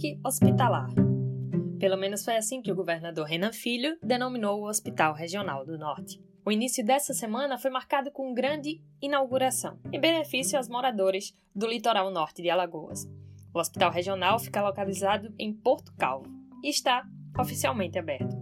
Parque Hospitalar. Pelo menos foi assim que o governador Renan Filho denominou o Hospital Regional do Norte. O início dessa semana foi marcado com grande inauguração, em benefício aos moradores do litoral norte de Alagoas. O hospital regional fica localizado em Porto Calvo e está oficialmente aberto.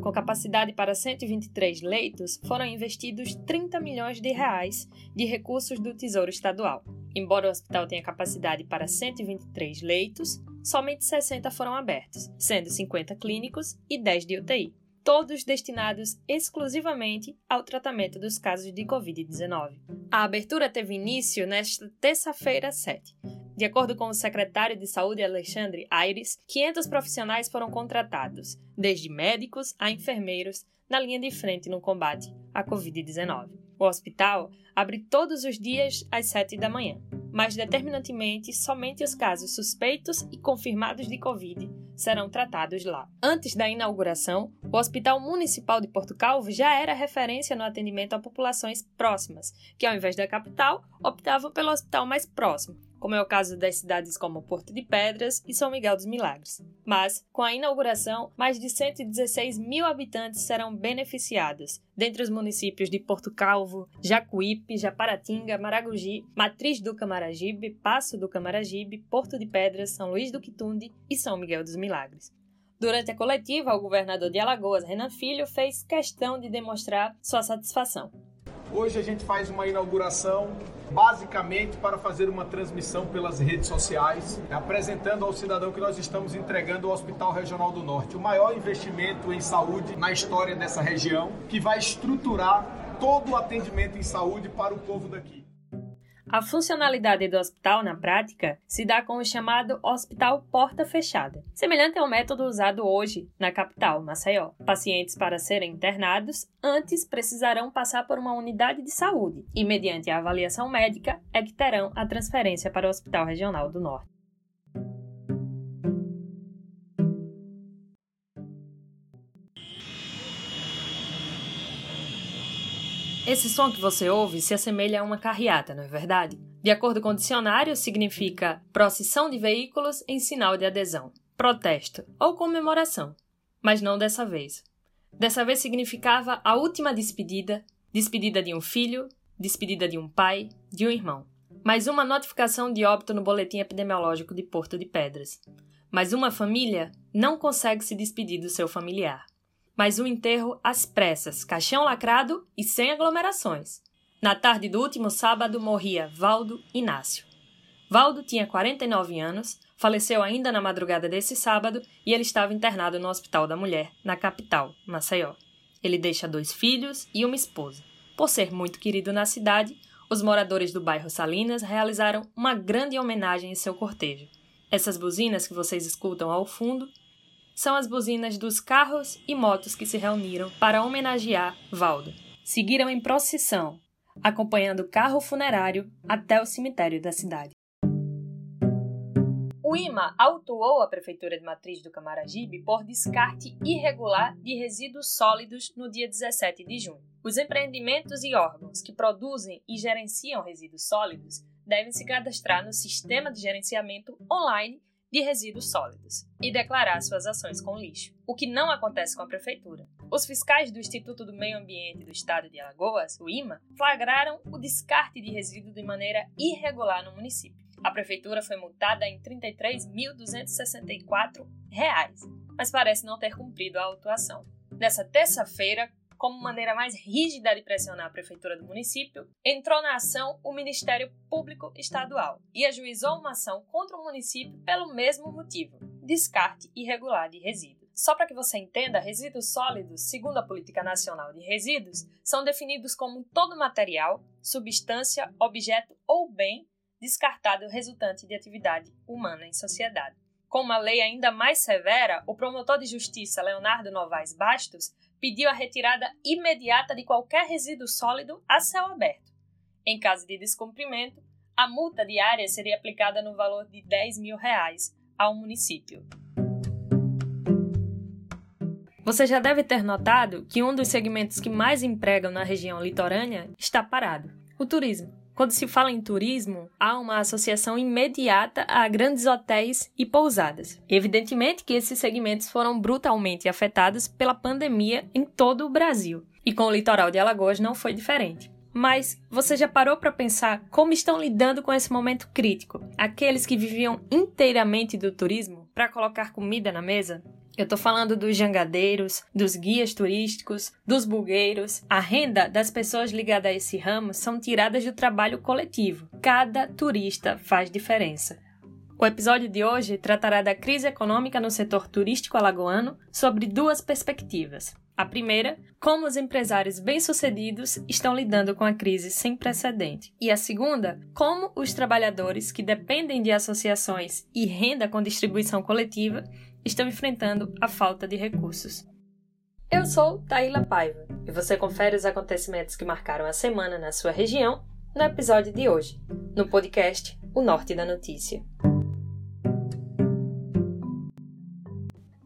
Com capacidade para 123 leitos, foram investidos 30 milhões de reais de recursos do Tesouro Estadual. Embora o hospital tenha capacidade para 123 leitos, somente 60 foram abertos, sendo 50 clínicos e 10 de UTI, todos destinados exclusivamente ao tratamento dos casos de Covid-19. A abertura teve início nesta terça-feira 7, de acordo com o secretário de Saúde Alexandre Aires, 500 profissionais foram contratados, desde médicos a enfermeiros, na linha de frente no combate à Covid-19. O hospital abre todos os dias às 7 da manhã, mas determinantemente somente os casos suspeitos e confirmados de Covid serão tratados lá. Antes da inauguração, o Hospital Municipal de Porto Calvo já era referência no atendimento a populações próximas, que ao invés da capital, optavam pelo hospital mais próximo, como é o caso das cidades como Porto de Pedras e São Miguel dos Milagres. Mas, com a inauguração, mais de 116 mil habitantes serão beneficiados, dentre os municípios de Porto Calvo, Jacuípe, Japaratinga, Maragogi, Matriz do Camaragibe, Passo do Camaragibe, Porto de Pedras, São Luís do Quitunde e São Miguel dos Milagres. Durante a coletiva, o governador de Alagoas, Renan Filho, fez questão de demonstrar sua satisfação. Hoje a gente faz uma inauguração basicamente para fazer uma transmissão pelas redes sociais, apresentando ao cidadão que nós estamos entregando o Hospital Regional do Norte, o maior investimento em saúde na história dessa região, que vai estruturar todo o atendimento em saúde para o povo daqui. A funcionalidade do hospital na prática se dá com o chamado hospital porta fechada, semelhante ao método usado hoje na capital, Maceió. Pacientes para serem internados antes precisarão passar por uma unidade de saúde e, mediante a avaliação médica, é que terão a transferência para o Hospital Regional do Norte. Esse som que você ouve se assemelha a uma carreata, não é verdade? De acordo com o dicionário, significa procissão de veículos em sinal de adesão, protesto ou comemoração. Mas não dessa vez. Dessa vez significava a última despedida, despedida de um filho, despedida de um pai, de um irmão. Mais uma notificação de óbito no boletim epidemiológico de Porto de Pedras. Mas uma família não consegue se despedir do seu familiar mas um enterro às pressas, caixão lacrado e sem aglomerações. Na tarde do último sábado morria Valdo Inácio. Valdo tinha 49 anos, faleceu ainda na madrugada desse sábado e ele estava internado no Hospital da Mulher, na capital, Maceió. Ele deixa dois filhos e uma esposa. Por ser muito querido na cidade, os moradores do bairro Salinas realizaram uma grande homenagem em seu cortejo. Essas buzinas que vocês escutam ao fundo são as buzinas dos carros e motos que se reuniram para homenagear Valdo. Seguiram em procissão, acompanhando o carro funerário até o cemitério da cidade. O IMA autuou a Prefeitura de Matriz do Camaragibe por descarte irregular de resíduos sólidos no dia 17 de junho. Os empreendimentos e órgãos que produzem e gerenciam resíduos sólidos devem se cadastrar no Sistema de Gerenciamento Online de resíduos sólidos e declarar suas ações com lixo, o que não acontece com a prefeitura. Os fiscais do Instituto do Meio Ambiente do Estado de Alagoas, o IMA, flagraram o descarte de resíduos de maneira irregular no município. A prefeitura foi multada em R$ 33.264, mas parece não ter cumprido a autuação. Nessa terça-feira, como maneira mais rígida de pressionar a prefeitura do município, entrou na ação o Ministério Público Estadual e ajuizou uma ação contra o município pelo mesmo motivo: descarte irregular de resíduos. Só para que você entenda, resíduos sólidos, segundo a Política Nacional de Resíduos, são definidos como todo material, substância, objeto ou bem descartado resultante de atividade humana em sociedade. Com uma lei ainda mais severa, o promotor de justiça Leonardo Novaes Bastos pediu a retirada imediata de qualquer resíduo sólido a céu aberto. Em caso de descumprimento, a multa diária seria aplicada no valor de 10 mil reais ao município. Você já deve ter notado que um dos segmentos que mais empregam na região litorânea está parado: o turismo. Quando se fala em turismo, há uma associação imediata a grandes hotéis e pousadas. Evidentemente que esses segmentos foram brutalmente afetados pela pandemia em todo o Brasil, e com o litoral de Alagoas não foi diferente. Mas você já parou para pensar como estão lidando com esse momento crítico? Aqueles que viviam inteiramente do turismo para colocar comida na mesa? Eu tô falando dos jangadeiros, dos guias turísticos, dos bugueiros. A renda das pessoas ligadas a esse ramo são tiradas do trabalho coletivo. Cada turista faz diferença. O episódio de hoje tratará da crise econômica no setor turístico alagoano sobre duas perspectivas. A primeira, como os empresários bem-sucedidos estão lidando com a crise sem precedente. E a segunda, como os trabalhadores que dependem de associações e renda com distribuição coletiva estão enfrentando a falta de recursos. Eu sou Taíla Paiva e você confere os acontecimentos que marcaram a semana na sua região no episódio de hoje, no podcast O Norte da Notícia.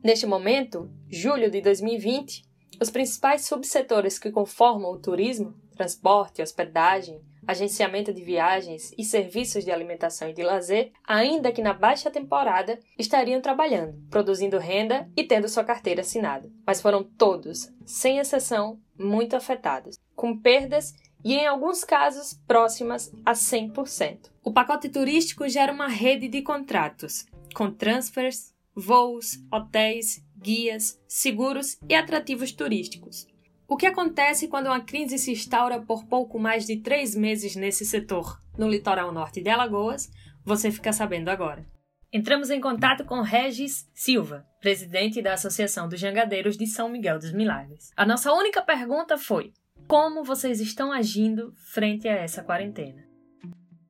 Neste momento, julho de 2020, os principais subsetores que conformam o turismo, transporte, hospedagem, agenciamento de viagens e serviços de alimentação e de lazer, ainda que na baixa temporada, estariam trabalhando, produzindo renda e tendo sua carteira assinada. Mas foram todos, sem exceção, muito afetados, com perdas e, em alguns casos, próximas a 100%. O pacote turístico gera uma rede de contratos, com transfers, voos, hotéis guias, seguros e atrativos turísticos. O que acontece quando uma crise se instaura por pouco mais de três meses nesse setor, no litoral norte de Alagoas, você fica sabendo agora. Entramos em contato com Regis Silva, presidente da Associação dos Jangadeiros de São Miguel dos Milagres. A nossa única pergunta foi: como vocês estão agindo frente a essa quarentena?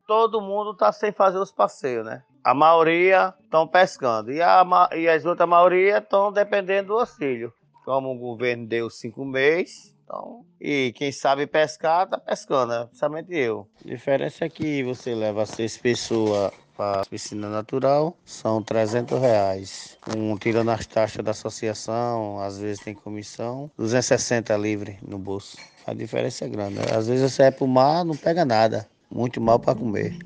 Todo mundo está sem fazer os passeios, né? A maioria estão pescando e, a, e as outras maioria estão dependendo do auxílio. Como o governo deu cinco meses, então, e quem sabe pescar, está pescando, né? principalmente eu. A diferença é que você leva seis pessoas para a piscina natural, são 300 reais. Um tirando as taxas da associação, às vezes tem comissão, 260 livre no bolso. A diferença é grande. Né? Às vezes você vai para o mar, não pega nada. Muito mal para comer.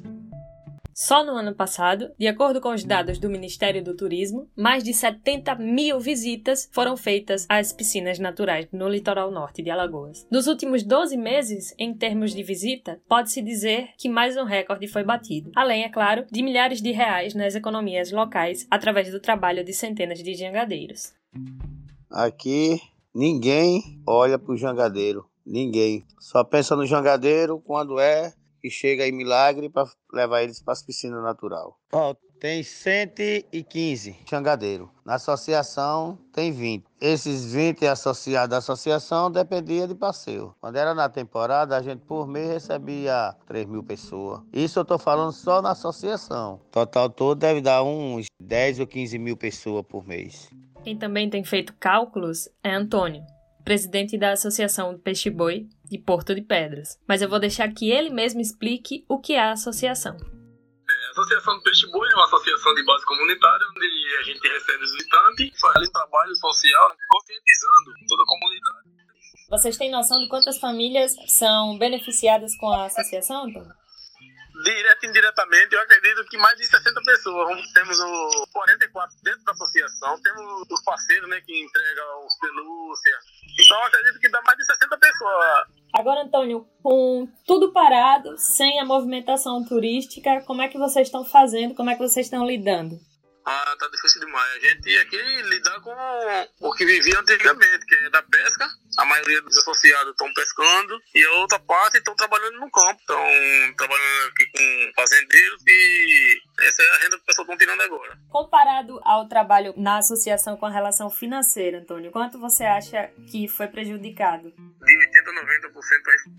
Só no ano passado, de acordo com os dados do Ministério do Turismo, mais de 70 mil visitas foram feitas às piscinas naturais no litoral norte de Alagoas. Nos últimos 12 meses, em termos de visita, pode-se dizer que mais um recorde foi batido, além, é claro, de milhares de reais nas economias locais através do trabalho de centenas de jangadeiros. Aqui ninguém olha para o jangadeiro, ninguém. Só pensa no jangadeiro quando é que chega em Milagre para levar eles para as piscinas natural. Ó, tem 115 changadeiros. Na associação tem 20. Esses 20 associados da associação dependia de passeio. Quando era na temporada, a gente por mês recebia 3 mil pessoas. Isso eu estou falando só na associação. O total todo deve dar uns 10 ou 15 mil pessoas por mês. Quem também tem feito cálculos é Antônio, presidente da Associação do Peixe Boi de Porto de Pedras, mas eu vou deixar que ele mesmo explique o que é a associação. É, a Associação do Peixe Boi é uma associação de base comunitária onde a gente recebe os visitantes, faz um trabalho social conscientizando toda a comunidade. Vocês têm noção de quantas famílias são beneficiadas com a associação, Antônio? Direto e indiretamente, eu acredito que mais de 60 pessoas. Temos o 44 dentro da associação, temos os parceiros né, que entregam os pelúcia. Então, eu acredito que dá mais de 60 pessoas. Agora, Antônio, com tudo parado, sem a movimentação turística, como é que vocês estão fazendo? Como é que vocês estão lidando? Ah, tá difícil demais. A gente aqui lidar com o que vivia antigamente, que é da pesca. A maioria dos associados estão pescando e a outra parte estão trabalhando no campo. Estão trabalhando aqui com fazendeiros e essa é a renda que o pessoal está tirando agora. Comparado ao trabalho na associação com a relação financeira, Antônio, quanto você acha que foi prejudicado? De 80% a 90%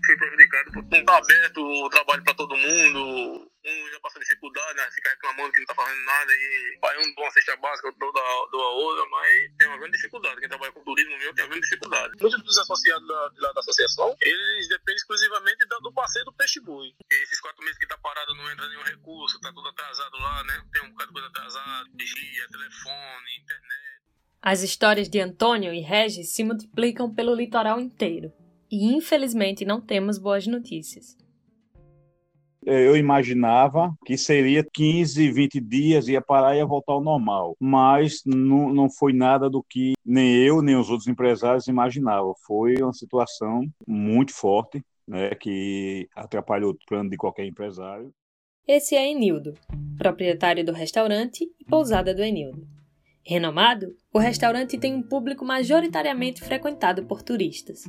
foi prejudicado, porque não está aberto o trabalho para todo mundo um já passa dificuldade, né? Fica reclamando que não tá fazendo nada e vai um dá uma cesta básica, outro dá, a outra, mas tem uma grande dificuldade. Quem trabalha com turismo mesmo tem uma grande dificuldade. Muitos dos associados da, da, da associação, eles dependem exclusivamente do parceiro do peixe boi. Esses quatro meses que tá parado não entra nenhum recurso, tá tudo atrasado lá, né? Tem um bocado de coisa atrasada, vigia, telefone, internet. As histórias de Antônio e Regis se multiplicam pelo litoral inteiro. E infelizmente não temos boas notícias. É, eu imaginava que seria 15, 20 dias, ia parar e ia voltar ao normal. Mas não, não foi nada do que nem eu, nem os outros empresários imaginavam. Foi uma situação muito forte, né, que atrapalhou o plano de qualquer empresário. Esse é Enildo, proprietário do restaurante e pousada do Enildo. Renomado, o restaurante tem um público majoritariamente frequentado por turistas.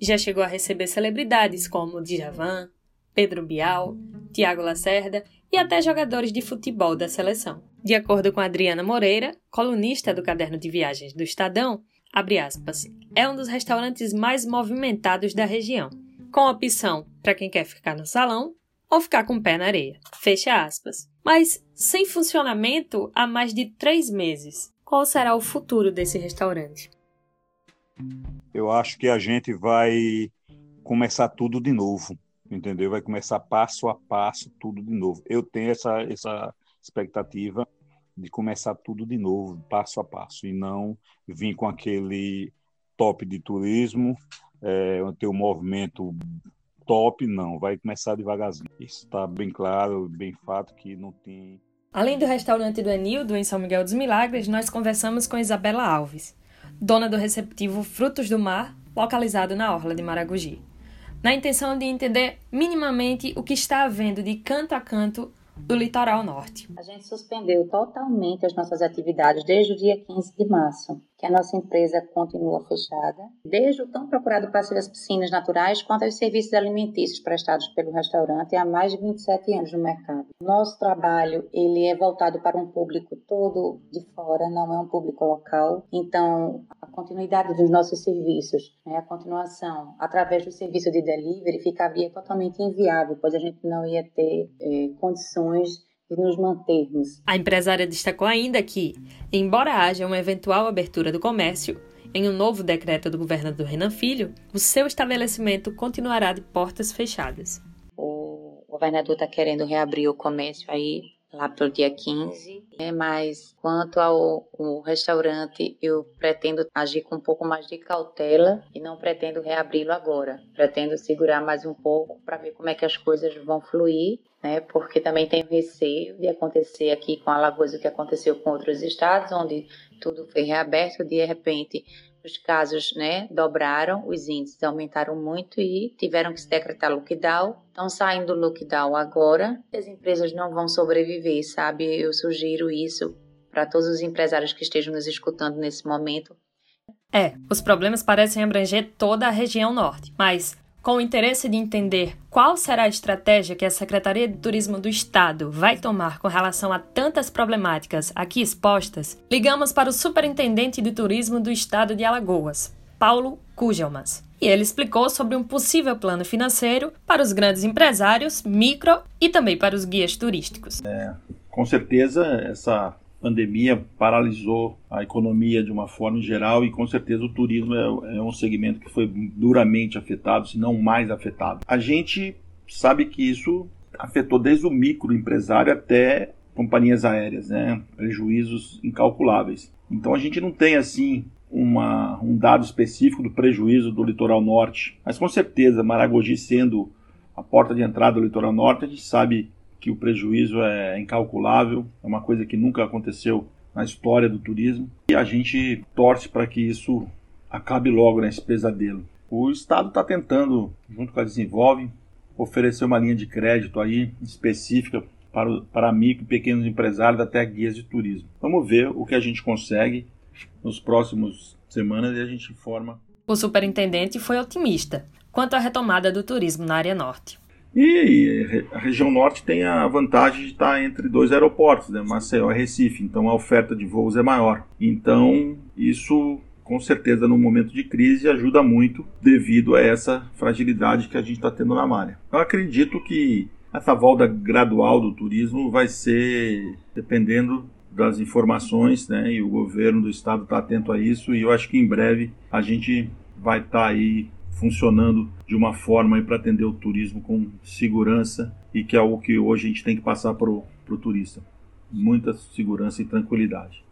Já chegou a receber celebridades como Djavan, Pedro Bial, Tiago Lacerda e até jogadores de futebol da seleção. De acordo com Adriana Moreira, colunista do caderno de viagens do Estadão, aspas, é um dos restaurantes mais movimentados da região, com opção para quem quer ficar no salão ou ficar com o pé na areia. Fecha aspas. Mas sem funcionamento há mais de três meses. Qual será o futuro desse restaurante? Eu acho que a gente vai começar tudo de novo entendeu? Vai começar passo a passo, tudo de novo. Eu tenho essa, essa expectativa de começar tudo de novo, passo a passo, e não vir com aquele top de turismo, é, ter um movimento top, não. Vai começar devagarzinho. Isso está bem claro, bem fato que não tem. Além do restaurante do Enildo, em São Miguel dos Milagres, nós conversamos com Isabela Alves, dona do receptivo Frutos do Mar, localizado na Orla de Maragogi na intenção de entender minimamente o que está havendo de canto a canto do litoral norte. A gente suspendeu totalmente as nossas atividades desde o dia 15 de março que a nossa empresa continua fechada, desde o tão procurado passeio das piscinas naturais quanto aos serviços alimentícios prestados pelo restaurante há mais de 27 anos no mercado. Nosso trabalho ele é voltado para um público todo de fora, não é um público local. Então, continuidade dos nossos serviços, né, a continuação através do serviço de delivery ficaria totalmente inviável, pois a gente não ia ter eh, condições de nos mantermos. A empresária destacou ainda que, embora haja uma eventual abertura do comércio, em um novo decreto do governador Renan Filho, o seu estabelecimento continuará de portas fechadas. O governador está querendo reabrir o comércio aí lá para o dia 15, né? mas quanto ao, ao restaurante, eu pretendo agir com um pouco mais de cautela e não pretendo reabri-lo agora. Pretendo segurar mais um pouco para ver como é que as coisas vão fluir né? Porque também tenho receio de acontecer aqui com Alagoas o que aconteceu com outros estados, onde tudo foi reaberto, de repente os casos, né, dobraram, os índices aumentaram muito e tiveram que se decretar lockdown. Estão saindo do lockdown agora. As empresas não vão sobreviver, sabe? Eu sugiro isso para todos os empresários que estejam nos escutando nesse momento. É, os problemas parecem abranger toda a região norte, mas com o interesse de entender qual será a estratégia que a Secretaria de Turismo do Estado vai tomar com relação a tantas problemáticas aqui expostas, ligamos para o Superintendente de Turismo do Estado de Alagoas, Paulo Cugelmas. E ele explicou sobre um possível plano financeiro para os grandes empresários, micro e também para os guias turísticos. É, com certeza, essa pandemia paralisou a economia de uma forma geral e com certeza o turismo é, é, um segmento que foi duramente afetado, se não mais afetado. A gente sabe que isso afetou desde o microempresário até companhias aéreas, né? prejuízos incalculáveis. Então a gente não tem assim uma, um dado específico do prejuízo do litoral norte, mas com certeza Maragogi sendo a porta de entrada do litoral norte, a gente sabe que o prejuízo é incalculável, é uma coisa que nunca aconteceu na história do turismo e a gente torce para que isso acabe logo nesse pesadelo. O Estado está tentando, junto com a Desenvolve, oferecer uma linha de crédito aí específica para, para micro e pequenos empresários até guias de turismo. Vamos ver o que a gente consegue nos próximos semanas e a gente informa. O superintendente foi otimista quanto à retomada do turismo na área norte. E a região norte tem a vantagem de estar entre dois aeroportos, né? Maceió e Recife, então a oferta de voos é maior. Então, isso com certeza no momento de crise ajuda muito devido a essa fragilidade que a gente está tendo na malha. Eu acredito que essa volta gradual do turismo vai ser dependendo das informações, né? E o governo do estado está atento a isso e eu acho que em breve a gente vai estar tá aí funcionando de uma forma para atender o turismo com segurança e que é algo que hoje a gente tem que passar para o turista. Muita segurança e tranquilidade.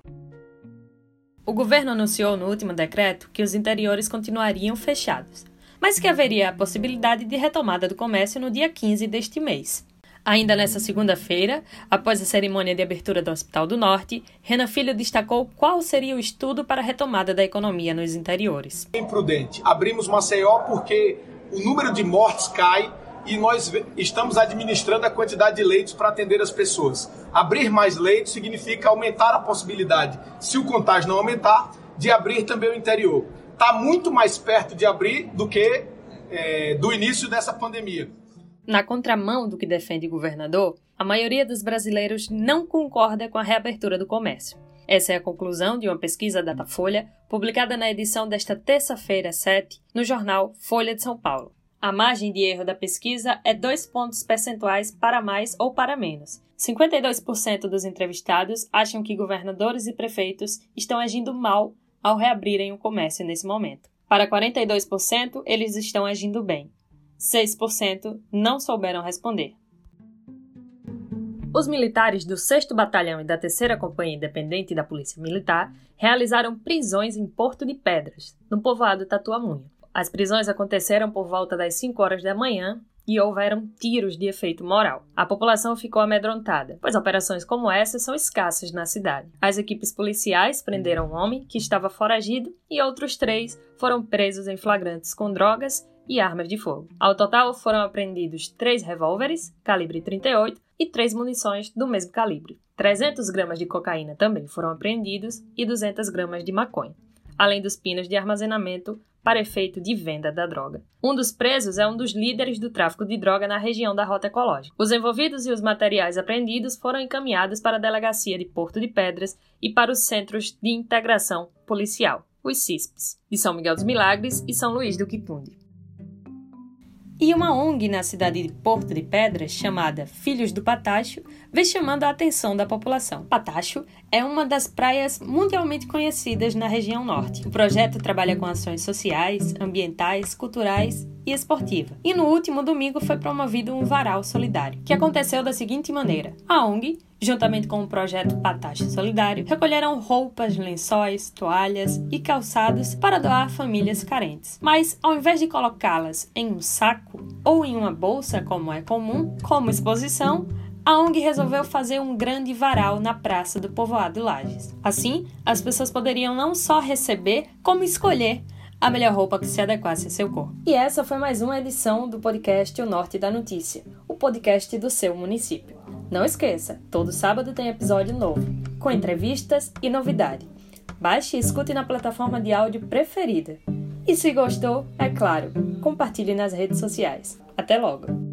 O governo anunciou no último decreto que os interiores continuariam fechados, mas que haveria a possibilidade de retomada do comércio no dia 15 deste mês. Ainda nessa segunda-feira, após a cerimônia de abertura do Hospital do Norte, Renan Filho destacou qual seria o estudo para a retomada da economia nos interiores. Imprudente. Abrimos Maceió porque o número de mortes cai e nós estamos administrando a quantidade de leitos para atender as pessoas. Abrir mais leitos significa aumentar a possibilidade, se o contágio não aumentar, de abrir também o interior. Está muito mais perto de abrir do que é, do início dessa pandemia. Na contramão do que defende o governador, a maioria dos brasileiros não concorda com a reabertura do comércio. Essa é a conclusão de uma pesquisa Datafolha, publicada na edição desta terça-feira, 7, no jornal Folha de São Paulo. A margem de erro da pesquisa é dois pontos percentuais para mais ou para menos. 52% dos entrevistados acham que governadores e prefeitos estão agindo mal ao reabrirem o comércio nesse momento. Para 42%, eles estão agindo bem. 6% não souberam responder. Os militares do 6 Batalhão e da 3 Companhia Independente da Polícia Militar realizaram prisões em Porto de Pedras, no povoado Tatuamunha. As prisões aconteceram por volta das 5 horas da manhã e houveram tiros de efeito moral. A população ficou amedrontada, pois operações como essa são escassas na cidade. As equipes policiais prenderam um homem que estava foragido e outros três foram presos em flagrantes com drogas e armas de fogo. Ao total, foram apreendidos três revólveres, calibre 38, e três munições do mesmo calibre. 300 gramas de cocaína também foram apreendidos e 200 gramas de maconha, além dos pinos de armazenamento para efeito de venda da droga. Um dos presos é um dos líderes do tráfico de droga na região da Rota Ecológica. Os envolvidos e os materiais apreendidos foram encaminhados para a Delegacia de Porto de Pedras e para os Centros de Integração Policial, os CISPs, de São Miguel dos Milagres e São Luís do Quitunde e uma ONG na cidade de Porto de Pedras, chamada Filhos do Patacho, vem chamando a atenção da população. Patacho é uma das praias mundialmente conhecidas na região norte. O projeto trabalha com ações sociais, ambientais, culturais e esportiva. E no último domingo foi promovido um varal solidário, que aconteceu da seguinte maneira: a ONG juntamente com o projeto Patache Solidário, recolheram roupas, lençóis, toalhas e calçados para doar a famílias carentes. Mas, ao invés de colocá-las em um saco ou em uma bolsa, como é comum, como exposição, a ONG resolveu fazer um grande varal na praça do povoado Lages. Assim, as pessoas poderiam não só receber, como escolher a melhor roupa que se adequasse a seu corpo. E essa foi mais uma edição do podcast O Norte da Notícia, o podcast do seu município. Não esqueça, todo sábado tem episódio novo, com entrevistas e novidade. Baixe e escute na plataforma de áudio preferida. E se gostou, é claro, compartilhe nas redes sociais. Até logo!